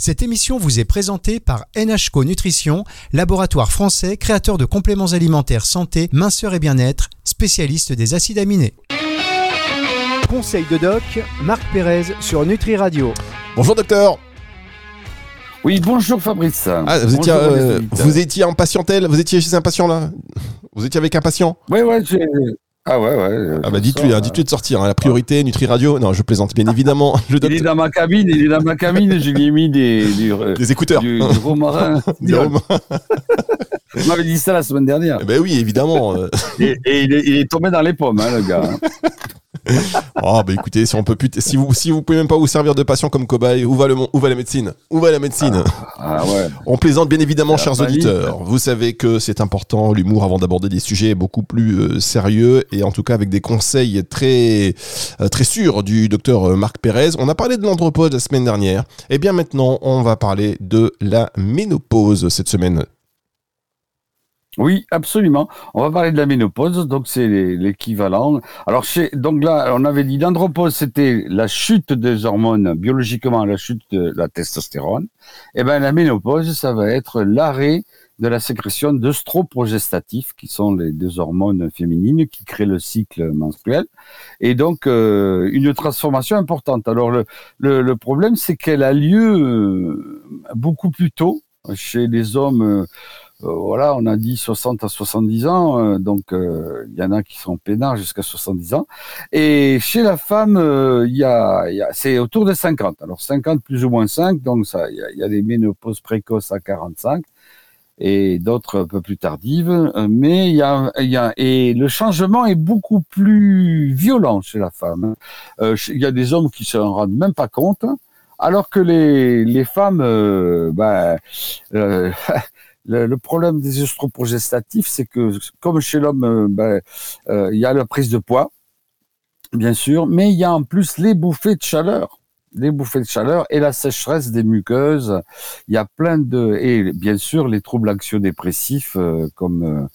Cette émission vous est présentée par NHCO Nutrition, laboratoire français créateur de compléments alimentaires santé, minceur et bien-être, spécialiste des acides aminés. Conseil de doc, Marc Pérez sur Nutri Radio. Bonjour docteur. Oui, bonjour Fabrice. Ah, vous, étiez, euh, vous étiez en patientèle, vous étiez chez un patient là? Vous étiez avec un patient? Oui, ouais, ah ouais, ouais. Ah bah dites-lui, hein, dites-lui de sortir. Hein. La priorité, Nutri Radio. Non, je plaisante bien évidemment. Je il est dans ma cabine, il est dans ma cabine. Je lui ai mis des, des écouteurs, du, du romarin. du Vous m'avez dit ça la semaine dernière. Eh ben oui, évidemment. et, il, est, il, est, tombé dans les pommes, hein, le gars. oh bah écoutez, si on peut plus, si vous si vous pouvez même pas vous servir de patient comme cobaye, où va le où va la médecine? Où va la médecine? Ah, ah ouais. On plaisante bien évidemment, chers auditeurs. Vous savez que c'est important l'humour avant d'aborder des sujets beaucoup plus euh, sérieux et en tout cas avec des conseils très euh, très sûrs du docteur Marc Pérez. On a parlé de l'andropause la semaine dernière. Et eh bien maintenant, on va parler de la ménopause cette semaine. Oui, absolument. On va parler de la ménopause, donc c'est l'équivalent. Alors, chez, donc là, on avait dit l'andropause, c'était la chute des hormones, biologiquement la chute de la testostérone. Et eh ben la ménopause, ça va être l'arrêt de la sécrétion d'œstroprogestatifs, qui sont les deux hormones féminines qui créent le cycle menstruel, et donc euh, une transformation importante. Alors le, problème, c'est qu'elle a lieu beaucoup plus tôt chez les hommes. Euh, voilà, on a dit 60 à 70 ans, euh, donc euh, il y en a qui sont peinards jusqu'à 70 ans. Et chez la femme, il y a, y a c'est autour de 50. Alors 50 plus ou moins 5, donc ça, il y, a, des ménopauses précoces à 45 et d'autres un peu plus tardives. Mais il y a, y a, et le changement est beaucoup plus violent chez la femme. Il y a des hommes qui se rendent même pas compte. Alors que les, les femmes, euh, ben, euh, le, problème des œstroprogestatifs, c'est que comme chez l'homme, euh, ben, euh, il y a la prise de poids, bien sûr, mais il y a en plus les bouffées de chaleur les bouffées de chaleur et la sécheresse des muqueuses. Il y a plein de et bien sûr les troubles anxio-dépressifs euh, comme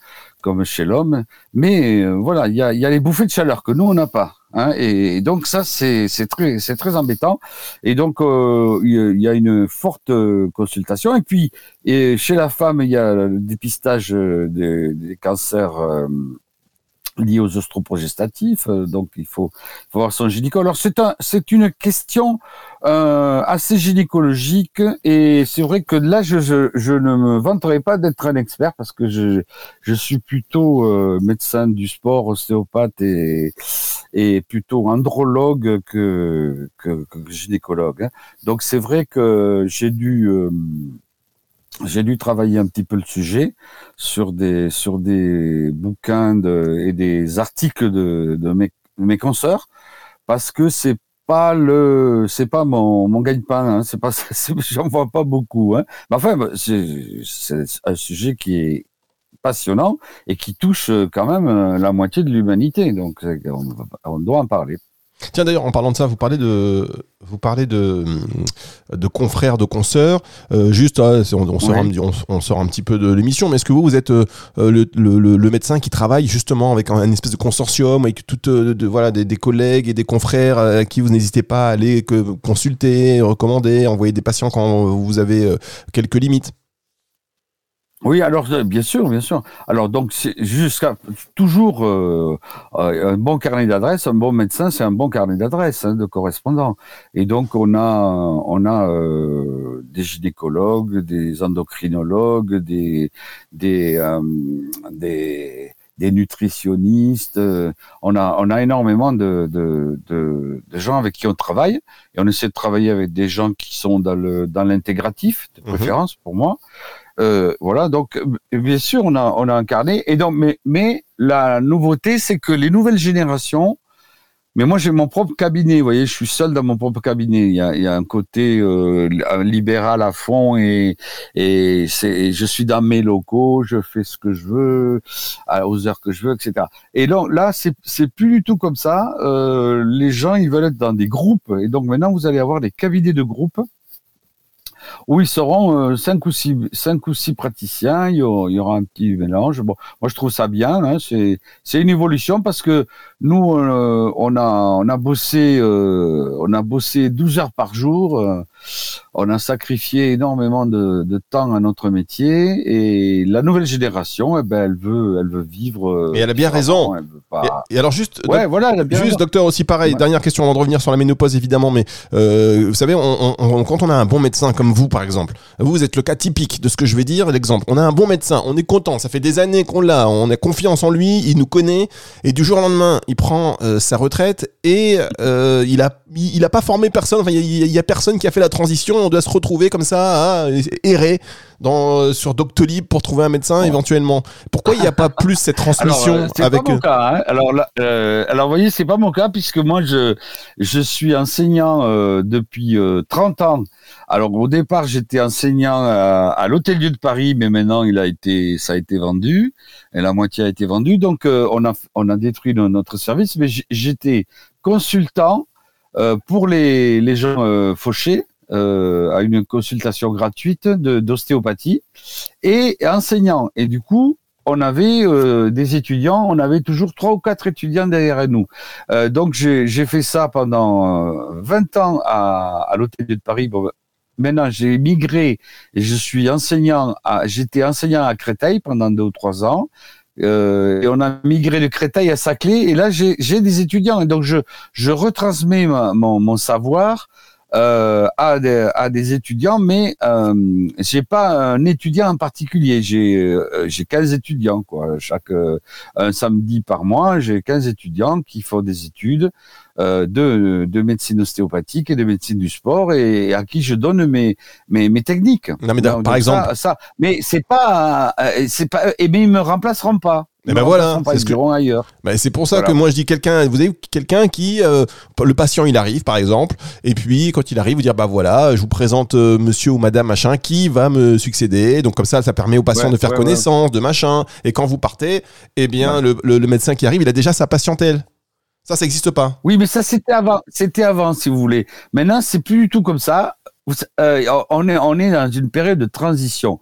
comme chez l'homme. Mais voilà, il y a, y a les bouffées de chaleur que nous on n'a pas. Hein, et, donc ça, c'est très, c'est très embêtant. Et donc euh, il y a une forte euh, consultation. Et puis et chez la femme, il y a le dépistage euh, des, des cancers liés aux ostroprogestatifs, euh, donc il faut, faut voir son gynéco. Alors c'est un, c'est une question euh, assez gynécologique et c'est vrai que là je, je, je ne me vanterai pas d'être un expert parce que je, je suis plutôt euh, médecin du sport, ostéopathe et, et plutôt andrologue que, que, que gynécologue. Hein. Donc c'est vrai que j'ai dû euh, j'ai dû travailler un petit peu le sujet sur des sur des bouquins de, et des articles de, de mes, mes consoeurs parce que c'est pas le c'est pas mon mon gagne-pain hein, c'est pas j'en vois pas beaucoup hein. mais enfin bah, c'est un sujet qui est passionnant et qui touche quand même euh, la moitié de l'humanité. Donc on, on doit en parler Tiens d'ailleurs en parlant de ça, vous parlez de vous parlez de de confrères, de consoeurs. Euh, juste, ah, on, sort un, on, sort un, petit peu de l'émission, mais est-ce que vous vous êtes euh, le, le, le, médecin qui travaille justement avec un, espèce de consortium avec toutes euh, de, voilà des, des, collègues et des confrères à qui vous n'hésitez pas à aller que, consulter, recommander, envoyer des patients quand vous avez quelques limites? Oui, alors euh, bien sûr, bien sûr. Alors donc c'est jusqu'à toujours euh, euh, un bon carnet d'adresse, un bon médecin, c'est un bon carnet d'adresse hein, de correspondant. Et donc on a on a des gynécologues, des endocrinologues, des des des des nutritionnistes. on a on a énormément de, de, de, de, gens avec qui on travaille et on essaie de travailler avec des gens qui sont dans le dans l'intégratif de mhm. préférence pour moi. Euh, voilà, donc bien sûr, on a, on a incarné. Et donc, mais, mais la nouveauté, c'est que les nouvelles générations, mais moi j'ai mon propre cabinet, vous voyez, je suis seul dans mon propre cabinet. Il y a, il y a un côté euh, libéral à fond et, et c'est, je suis dans mes locaux, je fais ce que je veux, aux heures que je veux, etc. Et donc là, c'est plus du tout comme ça. Euh, les gens, ils veulent être dans des groupes. Et donc maintenant, vous allez avoir des cabinets de groupes où ils seront cinq ou six cinq ou six praticiens. Il y aura, un petit mélange. Bon, moi je trouve ça bien. Hein, c'est c'est une évolution parce que nous on a on a bossé on a bossé 12 heures par jour on a sacrifié énormément de, temps à notre métier et la nouvelle génération, eh ben, elle veut, elle veut vivre. Et elle a bien raison. Et, alors juste, ouais, voilà, juste docteur aussi pareil. Dernière question avant de revenir sur la ménopause évidemment, mais euh, vous savez, quand on a un bon médecin comme vous par exemple, vous, vous êtes le cas typique de ce que je vais dire. L'exemple, on a un bon médecin, on est content, ça fait des années qu'on l'a, on a confiance en lui, il nous connaît et du jour au lendemain, il prend euh, sa retraite et euh, il a, il, a pas formé personne. il y, a personne qui a fait la transition on doit se retrouver comme ça à errer dans, euh, sur Doctolib pour trouver un médecin éventuellement. Pourquoi il n'y a pas plus cette transmission alors, euh, avec pas mon cas, hein. Alors, euh, alors, vous voyez, c'est pas mon cas puisque moi, je, je suis enseignant depuis 30 ans. Alors, au départ, j'étais enseignant à, l'Hôtel-Dieu de Paris, mais maintenant, il a été, ça a été vendu et la moitié a été vendue. Donc, on a, on a détruit notre service, mais j'étais consultant pour les, les gens fauchés euh, à une consultation gratuite d'ostéopathie et enseignant. Et du coup, on avait euh, des étudiants, on avait toujours trois ou quatre étudiants derrière nous. Euh, donc j'ai fait ça pendant 20 ans à, à l'hôtel de Paris. Maintenant j'ai migré et je suis enseignant. J'étais enseignant à Créteil pendant deux ou trois ans. Et on a migré de Créteil à Saclay et là j'ai des étudiants et donc je, je retransmets mon, mon savoir euh, à, des, à, des, étudiants, mais euh, j'ai pas un étudiant en particulier. J'ai euh, j'ai 15 étudiants quoi. Chaque euh, un samedi par mois, j'ai 15 étudiants qui font des études euh, de, de médecine ostéopathique et de médecine du sport et, à qui je donne mes mes, mes techniques. Non mais par exemple ça, ça mais c'est pas c'est pas et mais ils me remplaceront pas. Et eh ben voilà, c'est ce que ailleurs. Ben c'est pour ça que moi je dis quelqu'un, vous avez quelqu'un qui, euh, le patient il arrive par exemple, et puis quand il arrive, vous dire bah voilà, je vous présente euh, monsieur ou madame machin qui va me succéder, donc comme ça ça permet au patient de faire connaissance, de machin, et quand vous partez, eh bien le, le, médecin qui arrive, il a déjà sa patientèle. Ça, ça n'existe pas. Oui, mais ça c'était avant, c'était avant si vous voulez. Maintenant c'est plus du tout comme ça. Euh, on est on est dans une période de transition.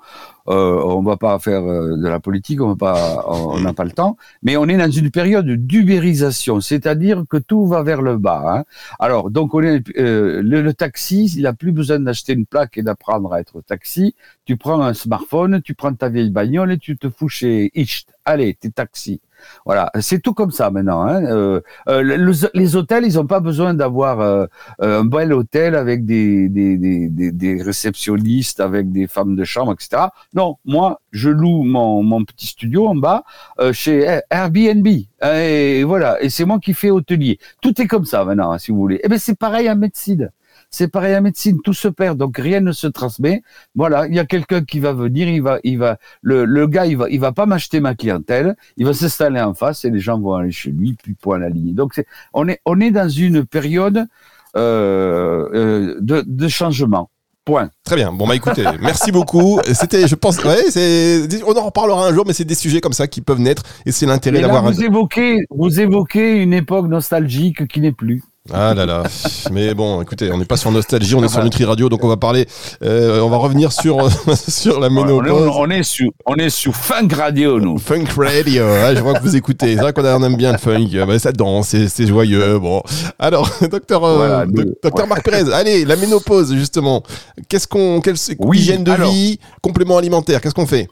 Euh, on va pas faire euh, de la politique, on pas, on n'a pas le temps, mais on est dans une période d'ubérisation, c'est-à-dire que tout va vers le bas. Hein. Alors, donc on est euh, le, taxi, il a plus besoin d'acheter une plaque et d'apprendre à être taxi. Tu prends un smartphone, tu prends ta vieille bagnole et tu te fous chez Icht. Allez, t'es taxi. Voilà, c'est tout comme ça maintenant. Hein. Euh, euh, les hôtels, ils n'ont pas besoin d'avoir euh, un bel hôtel avec des, des, des, des, réceptionnistes, avec des femmes de chambre, etc. Non, moi, je loue mon, mon petit studio en bas chez Airbnb. Et voilà, et c'est moi qui fais hôtelier. Tout est comme ça maintenant, hein, si vous voulez. Et eh ben c'est pareil à médecine. C'est pareil en médecine, tout se perd, donc rien ne se transmet. Voilà, il y a quelqu'un qui va venir, il va, il va, le, le gars, il va, il va pas m'acheter ma clientèle, il va s'installer en face et les gens vont aller chez lui, puis point la ligne. Donc c'est, on est, on est dans une période euh, euh, de, de changement. Point. Très bien. Bon bah écoutez, merci beaucoup. C'était, je pense, ouais, c'est, on en reparlera un jour, mais c'est des sujets comme ça qui peuvent naître et c'est l'intérêt d'avoir. Vous évoquez, vous évoquez une époque nostalgique qui n'est plus. Ah là là. Mais bon, écoutez, on n'est pas sur nostalgie, on est sur Nutri Radio, donc on va parler, euh, on va revenir sur sur la ménopause. On est, sur on est sur Funk Radio nous. Funk Radio. je vois que vous écoutez. C'est vrai qu'on aime bien le funk. Bah, ça danse, c'est joyeux. Bon. Alors, docteur euh, docteur Marc Pérez, allez, la ménopause justement. Qu'est-ce qu'on quelle hygiène de vie, complément alimentaire, qu'est-ce qu'on fait?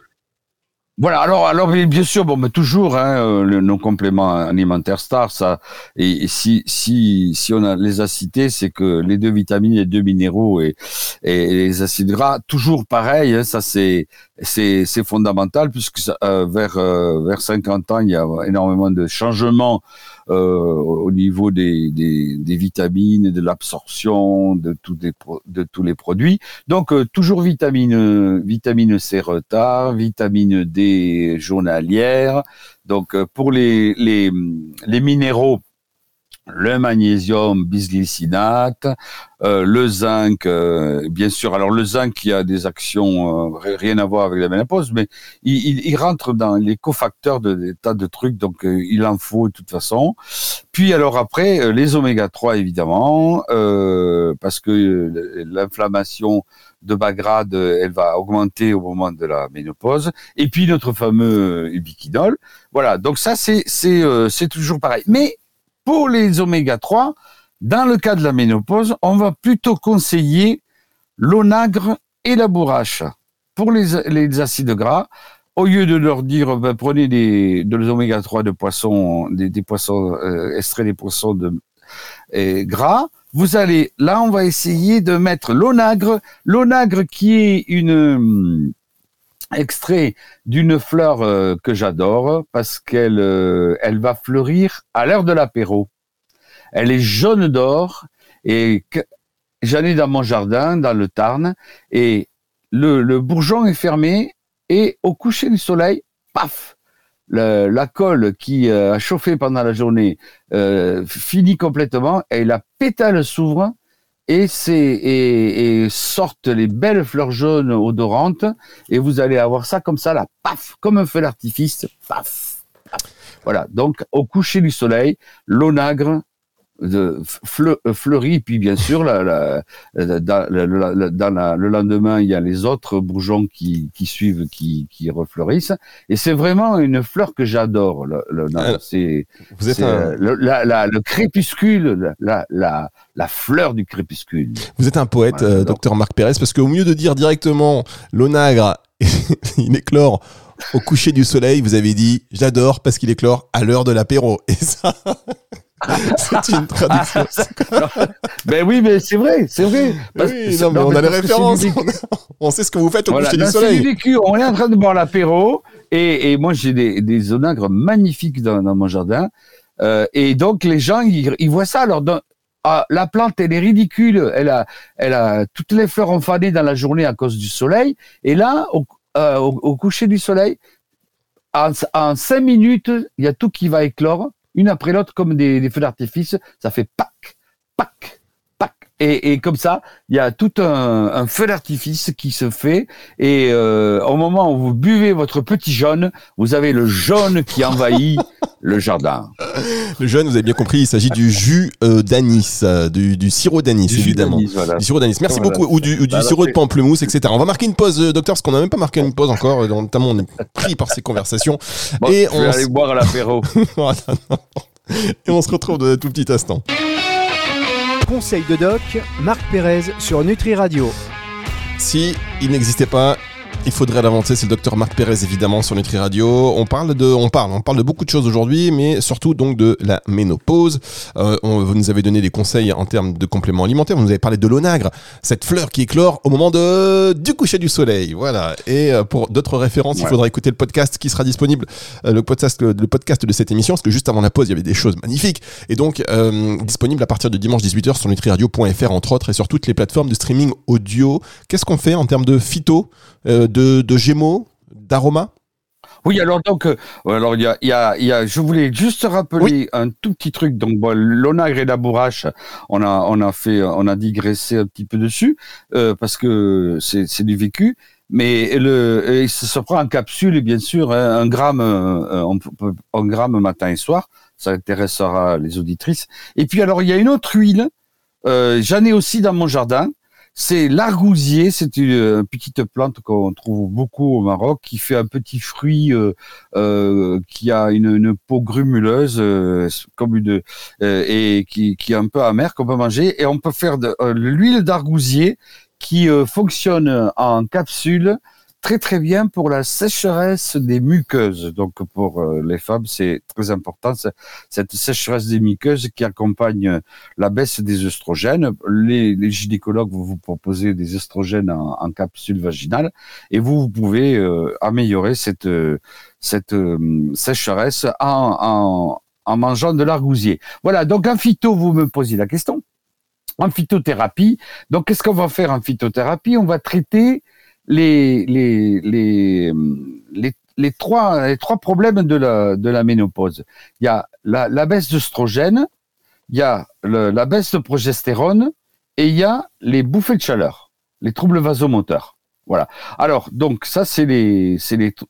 Voilà, alors, bien sûr, bon, mais toujours, hein, euh, le, nos compléments alimentaires stars, ça, et, si, si, si on les a cités, c'est que les deux vitamines, les deux minéraux et, et les acides gras, toujours pareil, hein, ça c'est, c'est, fondamental puisque euh, vers, euh, vers 50 ans, il y a énormément de changements euh, au niveau des, des, des vitamines, de l'absorption de tous les de tous les produits. Donc euh, toujours vitamine vitamine C retard, vitamine D journalière. Donc euh, pour les, les les minéraux le magnésium bisglycinate, euh, le zinc, euh, bien sûr. Alors le zinc qui a des actions euh, rien à voir avec la ménopause, mais il, il, rentre dans les cofacteurs de des tas de trucs, donc il en faut de toute façon. Puis alors après les oméga 3 évidemment, parce que l'inflammation de bas grade, elle va augmenter au moment de la ménopause. Et puis notre fameux ubiquinol. Voilà, donc ça c'est c'est c'est toujours pareil. Mais pour les oméga 3, dans le cas de la ménopause, on va plutôt conseiller l'onagre et la bourrache. Pour les, acides gras, au lieu de leur dire ben, prenez des, de l'oméga 3 de poissons, des, poissons euh, extraits des poissons de, gras, vous allez là on va essayer de mettre l'onagre, l'onagre qui est une extrait d'une fleur euh, que j'adore parce qu'elle euh, elle va fleurir à l'heure de l'apéro. Elle est jaune d'or et j'en ai dans mon jardin, dans le Tarn, et le, bourgeon est fermé et au coucher du soleil, paf, la colle qui euh, a chauffé pendant la journée finit complètement et la pétale s'ouvre et, et, et, sortent les belles fleurs jaunes odorantes. Et vous allez avoir ça comme ça là, paf, comme un feu d'artifice, paf, paf. Voilà. Donc au coucher du soleil, l'onagre de euh, fleurit, puis bien sûr, la, la, dans, le lendemain, il y a les autres bourgeons qui, qui suivent, qui, qui refleurissent. Et c'est vraiment une fleur que j'adore. Le, le, c'est euh, le, le, crépuscule, la, la, la fleur du crépuscule. Vous êtes un poète, euh, docteur Marc Pérez, parce qu'au mieux de dire directement l'onagre, il éclore au coucher du soleil, vous avez dit j'adore parce qu'il éclore à l'heure de l'apéro. Et ça. c'est une traduction. ben oui, mais c'est vrai, c'est vrai. oui, non, mais on a les références. On, sait ce que vous faites au coucher du soleil. Vécu, on est en train de boire l'apéro et, et moi j'ai des, des onagres magnifiques dans, dans mon jardin. Euh, et donc les gens ils, ils voient ça. Alors dans, ah, la plante elle est ridicule. Elle a, elle a toutes les fleurs ont fané dans la journée à cause du soleil. Et là, au, euh, au, au coucher du soleil, en, en cinq minutes, il y a tout qui va éclore une après l'autre comme des, feux d'artifice. Ça fait pac, pac. Et, et comme ça, il y a tout un, un feu d'artifice qui se fait. Et euh, au moment où vous buvez votre petit jaune, vous avez le jaune qui envahit le jardin. Le jaune, vous avez bien compris, il s'agit du jus euh, d'anis, euh, du, du, sirop d'anis, évidemment. Du sirop d'anis. Merci beaucoup. Ou du, ou du bah, sirop de pamplemousse, etc. On va marquer une pause, docteur, parce qu'on n'a même pas marqué une pause encore. Notamment, on est pris par ces conversations. Bon, et je on vais aller boire à l'apéro. et on se retrouve dans un tout petit instant. Conseil de doc, Marc Pérez sur Nutri Radio. Si il n'existait pas il faudrait l'inventer, c'est le docteur Marc Pérez évidemment sur Nutri Radio. On parle de, on parle, on parle de beaucoup de choses aujourd'hui, mais surtout donc de la ménopause. Euh, on, vous nous avez donné des conseils en termes de compléments alimentaires. Vous nous avez parlé de l'onagre, cette fleur qui éclore au moment de du coucher du soleil. Voilà. Et euh, pour d'autres références, il faudra écouter le podcast qui sera disponible, euh, le podcast, le, podcast de cette émission, parce que juste avant la pause, il y avait des choses magnifiques et donc euh, disponible à partir de dimanche 18h sur nutriradio.fr entre autres et sur toutes les plateformes de streaming audio. Qu'est-ce qu'on fait en termes de phyto euh, de, de Gémeaux, d'Aroma? Oui, alors donc, euh, alors il y a, y, a, y a, je voulais juste rappeler un tout petit truc. Donc, bon, l'onagre et la bourrache, on a, on a fait, on a digressé un petit peu dessus euh, parce que c'est du vécu. Mais le, ça se prend en capsule, bien sûr, hein, un gramme, un gramme matin et soir. Ça intéressera les auditrices. Et puis alors, il y a une autre huile. J'en ai aussi dans mon jardin c'est l'argousier, c'est une, petite plante qu'on trouve beaucoup au Maroc, qui fait un petit fruit euh, euh, qui a une, peau grumuleuse, euh, comme une et qui, est un peu amère qu'on peut manger. Et on peut faire de l'huile d'argousier qui fonctionne en capsule très très bien pour la sécheresse des muqueuses. Donc pour euh, les femmes, c'est très important cette sécheresse des muqueuses qui accompagne la baisse des oestrogènes. Les, gynécologues vont vous proposer des oestrogènes en, capsule vaginale et vous, vous pouvez euh, améliorer cette cette euh, sécheresse en, en, en mangeant de l'argousier. Voilà. Donc en phyto, vous me posez la question. En phytothérapie, donc qu'est-ce qu'on va faire en phytothérapie? On va traiter les, trois, problèmes de la, ménopause. Il y a la, baisse d'œstrogène, il y a la baisse de progestérone et il y a les bouffées de chaleur, les troubles vasomoteurs. Voilà. Alors, donc ça, c'est les,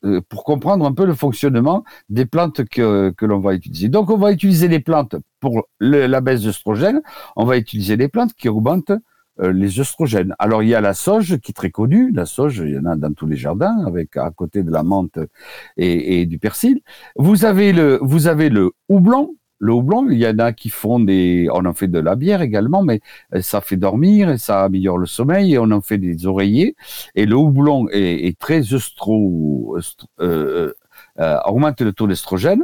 euh, pour comprendre un peu le fonctionnement des plantes que, que l'on va utiliser. Donc, on va utiliser les plantes pour la baisse d'œstrogène. On va utiliser les plantes qui augmentent les oestrogènes. Alors il y a la sauge qui est très connue. La sauge, il y en a dans tous les jardins, avec à côté de la menthe et, et du persil. Vous avez le, vous avez le houblon le houblon, il y en a qui font des, on en fait de la bière également, mais euh, ça fait dormir et ça améliore le sommeil et on en fait des oreillers. Et le houblon est, très estro, euh, euh, augmente le taux d'estrogène.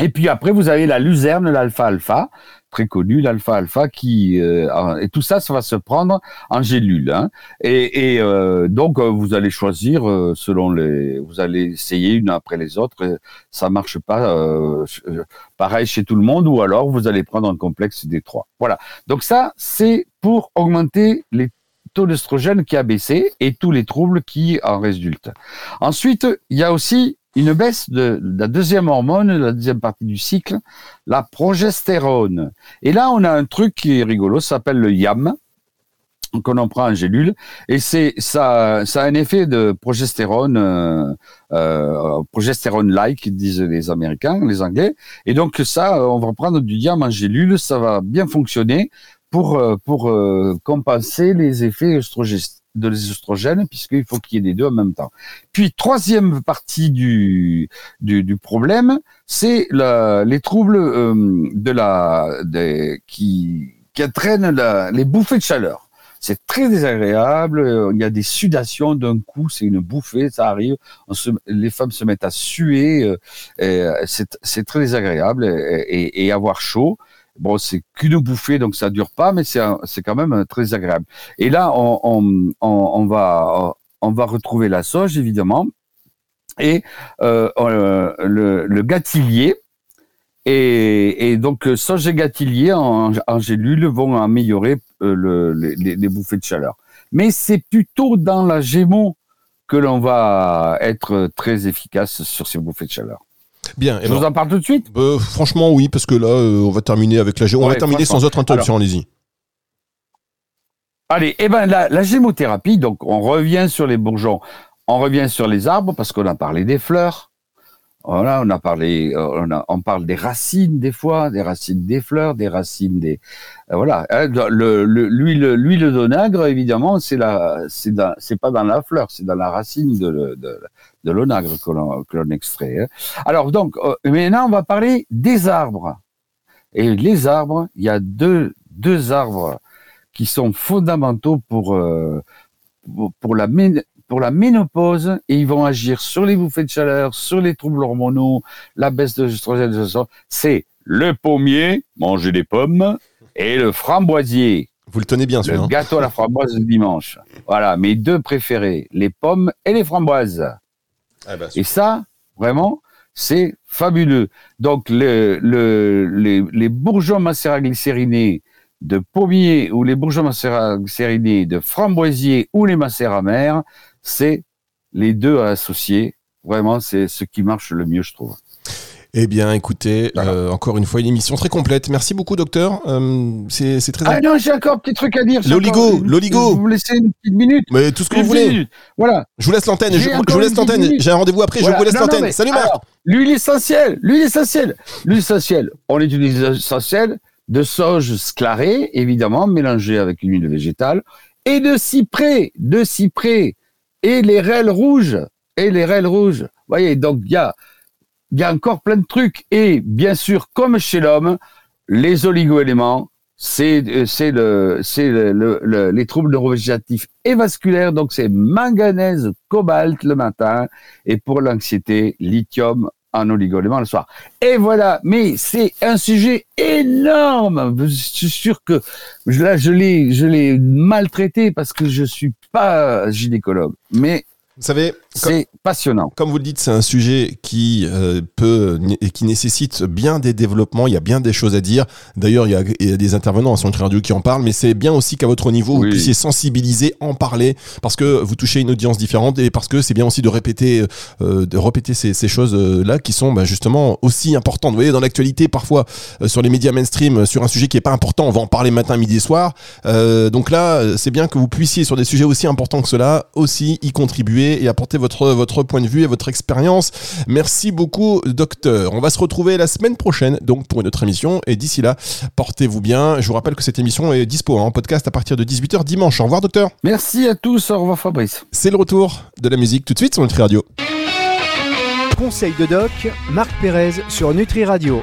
Et puis après, vous avez la luzerne, l'alpha-alpha, très connu, l'alpha-alpha, qui euh, et tout ça, ça va se prendre en gélule. Hein. Et, et euh, donc, euh, vous allez choisir selon les, vous allez essayer une après les autres. ça marche pas pareil chez tout le monde, ou alors vous allez prendre un complexe des trois. Voilà. Donc ça, c'est pour augmenter les taux d'estrogène qui a baissé et tous les troubles qui en résultent. Ensuite, il y a aussi une baisse de, la deuxième hormone, la deuxième partie du cycle, la progestérone. Et là, on a un truc qui est rigolo, ça s'appelle le YAM, qu'on en prend en gélule, et c'est ça, ça a un effet de progestérone, euh, euh, progestérone-like, disent les Américains, les Anglais. Et donc ça, on va prendre du YAM en gélule, ça va bien fonctionner pour euh, pour compenser les effets œstrogènes de les puisqu'il faut qu'il y ait les deux en même temps. Puis troisième partie du du, du problème, c'est les troubles euh, de la qui qui entraînent les bouffées de chaleur. C'est très désagréable. Il y a des sudations d'un coup. C'est une bouffée. Ça arrive. les femmes se mettent à suer. Euh, c'est très désagréable et, et avoir chaud. Bon, c'est qu'une bouffée, donc ça dure pas, mais c'est quand même très agréable. Et là, on, on, va retrouver la sauge évidemment et euh, euh le, le gâtillier. Et, donc sauge et gâtillier en, en gélule vont améliorer euh, le, les, les, bouffées de chaleur. Mais c'est plutôt dans la gémeaux que l'on va être très efficace sur ces bouffées de chaleur. Bien. Je vous en parle tout de suite euh, Franchement, oui, parce que là, euh, on va terminer avec la On va terminer sans autre interruption, allez-y. Allez, eh ben la, la gémothérapie, donc on revient sur les bourgeons, on revient sur les arbres parce qu'on a parlé des fleurs, voilà, on a parlé, euh, on, a, on, parle des racines des fois, des racines des fleurs, des racines des, euh, voilà. Hein, le, l'huile, l'huile d'onagre, évidemment, c'est la, c'est, c'est pas dans la fleur, c'est dans la racine de, de, de l'onagre que l'on, que l'on extrait. Hein. Alors donc, euh, maintenant, on va parler des arbres. Et les arbres, il y a deux, deux arbres qui sont fondamentaux pour, pour, pour la, pour la ménopause et ils vont agir sur les bouffées de chaleur, sur les troubles hormonaux, la baisse de l'œstrogène, c'est le pommier, manger des pommes, et le framboisier. Vous le tenez bien, Le gâteau à la framboise du dimanche. Voilà, mes deux préférés, les pommes et les framboises. Ah bah, et ça, vraiment, c'est fabuleux. Donc, le, le, les, les bourgeons macéraglycérinés de pommier ou les bourgeons macéraglycérinés de framboisier ou les macères mère, c'est les deux à associer. Vraiment, c'est ce qui marche le mieux, je trouve. Eh bien, écoutez, euh, encore une fois, une émission très complète. Merci beaucoup, docteur. Euh, c'est très. Ah non, j'ai encore un petit truc à dire. L'oligo, l'oligo. Vous laissez une petite minute. Mais tout ce que vous voulez. Voilà. Je vous laisse l'antenne. Je, vous laisse l'antenne. J'ai un rendez-vous après. Je vous laisse l'antenne. Salut Marc. L'huile essentielle. L'huile essentielle. L'huile essentielle. On utilise l'huile essentielle de sauge sclarée, évidemment, mélangée avec une huile végétale, et de cyprès. De cyprès et les rêles rouges, et les rêles rouges. Vous voyez, donc il y a, y a encore plein de trucs. Et bien sûr, comme chez l'homme, les oligoéléments, c'est le c'est le, les troubles neurovégétatifs et vasculaires. Donc c'est manganèse cobalt le matin. Et pour l'anxiété lithium en oligoéléments le soir. Et voilà. Mais c'est un sujet énorme. Je suis sûr que là je l'ai maltraité parce que je suis pas gynécologue, mais vous savez, c'est passionnant. Comme vous le dites, c'est un sujet qui euh, peut et qui nécessite bien des développements. Il y a bien des choses à dire. D'ailleurs, il, il, y a des intervenants sur le radio qui en parlent, mais c'est bien aussi qu'à votre niveau, vous puissiez sensibiliser, en parler, parce que vous touchez une audience différente et parce que c'est bien aussi de répéter, euh, de répéter ces, ces choses-là qui sont bah, justement aussi importantes. Vous voyez, dans l'actualité, parfois euh, sur les médias mainstream, sur un sujet qui est pas important, on va en parler matin, midi et soir. donc là, c'est bien que vous puissiez sur des sujets aussi importants que cela aussi y contribuer et apporter votre, votre point de vue et votre expérience. Merci beaucoup, docteur. On va se retrouver la semaine prochaine, donc, pour une autre émission. Et d'ici là, portez-vous bien. Je vous rappelle que cette émission est dispo hein, en podcast à partir de 18h dimanche. Au revoir, docteur. Merci à tous. Au revoir, Fabrice. C'est le retour de la musique tout de suite sur Nutri Radio. Conseil de doc, Marc Pérez sur Nutri Radio.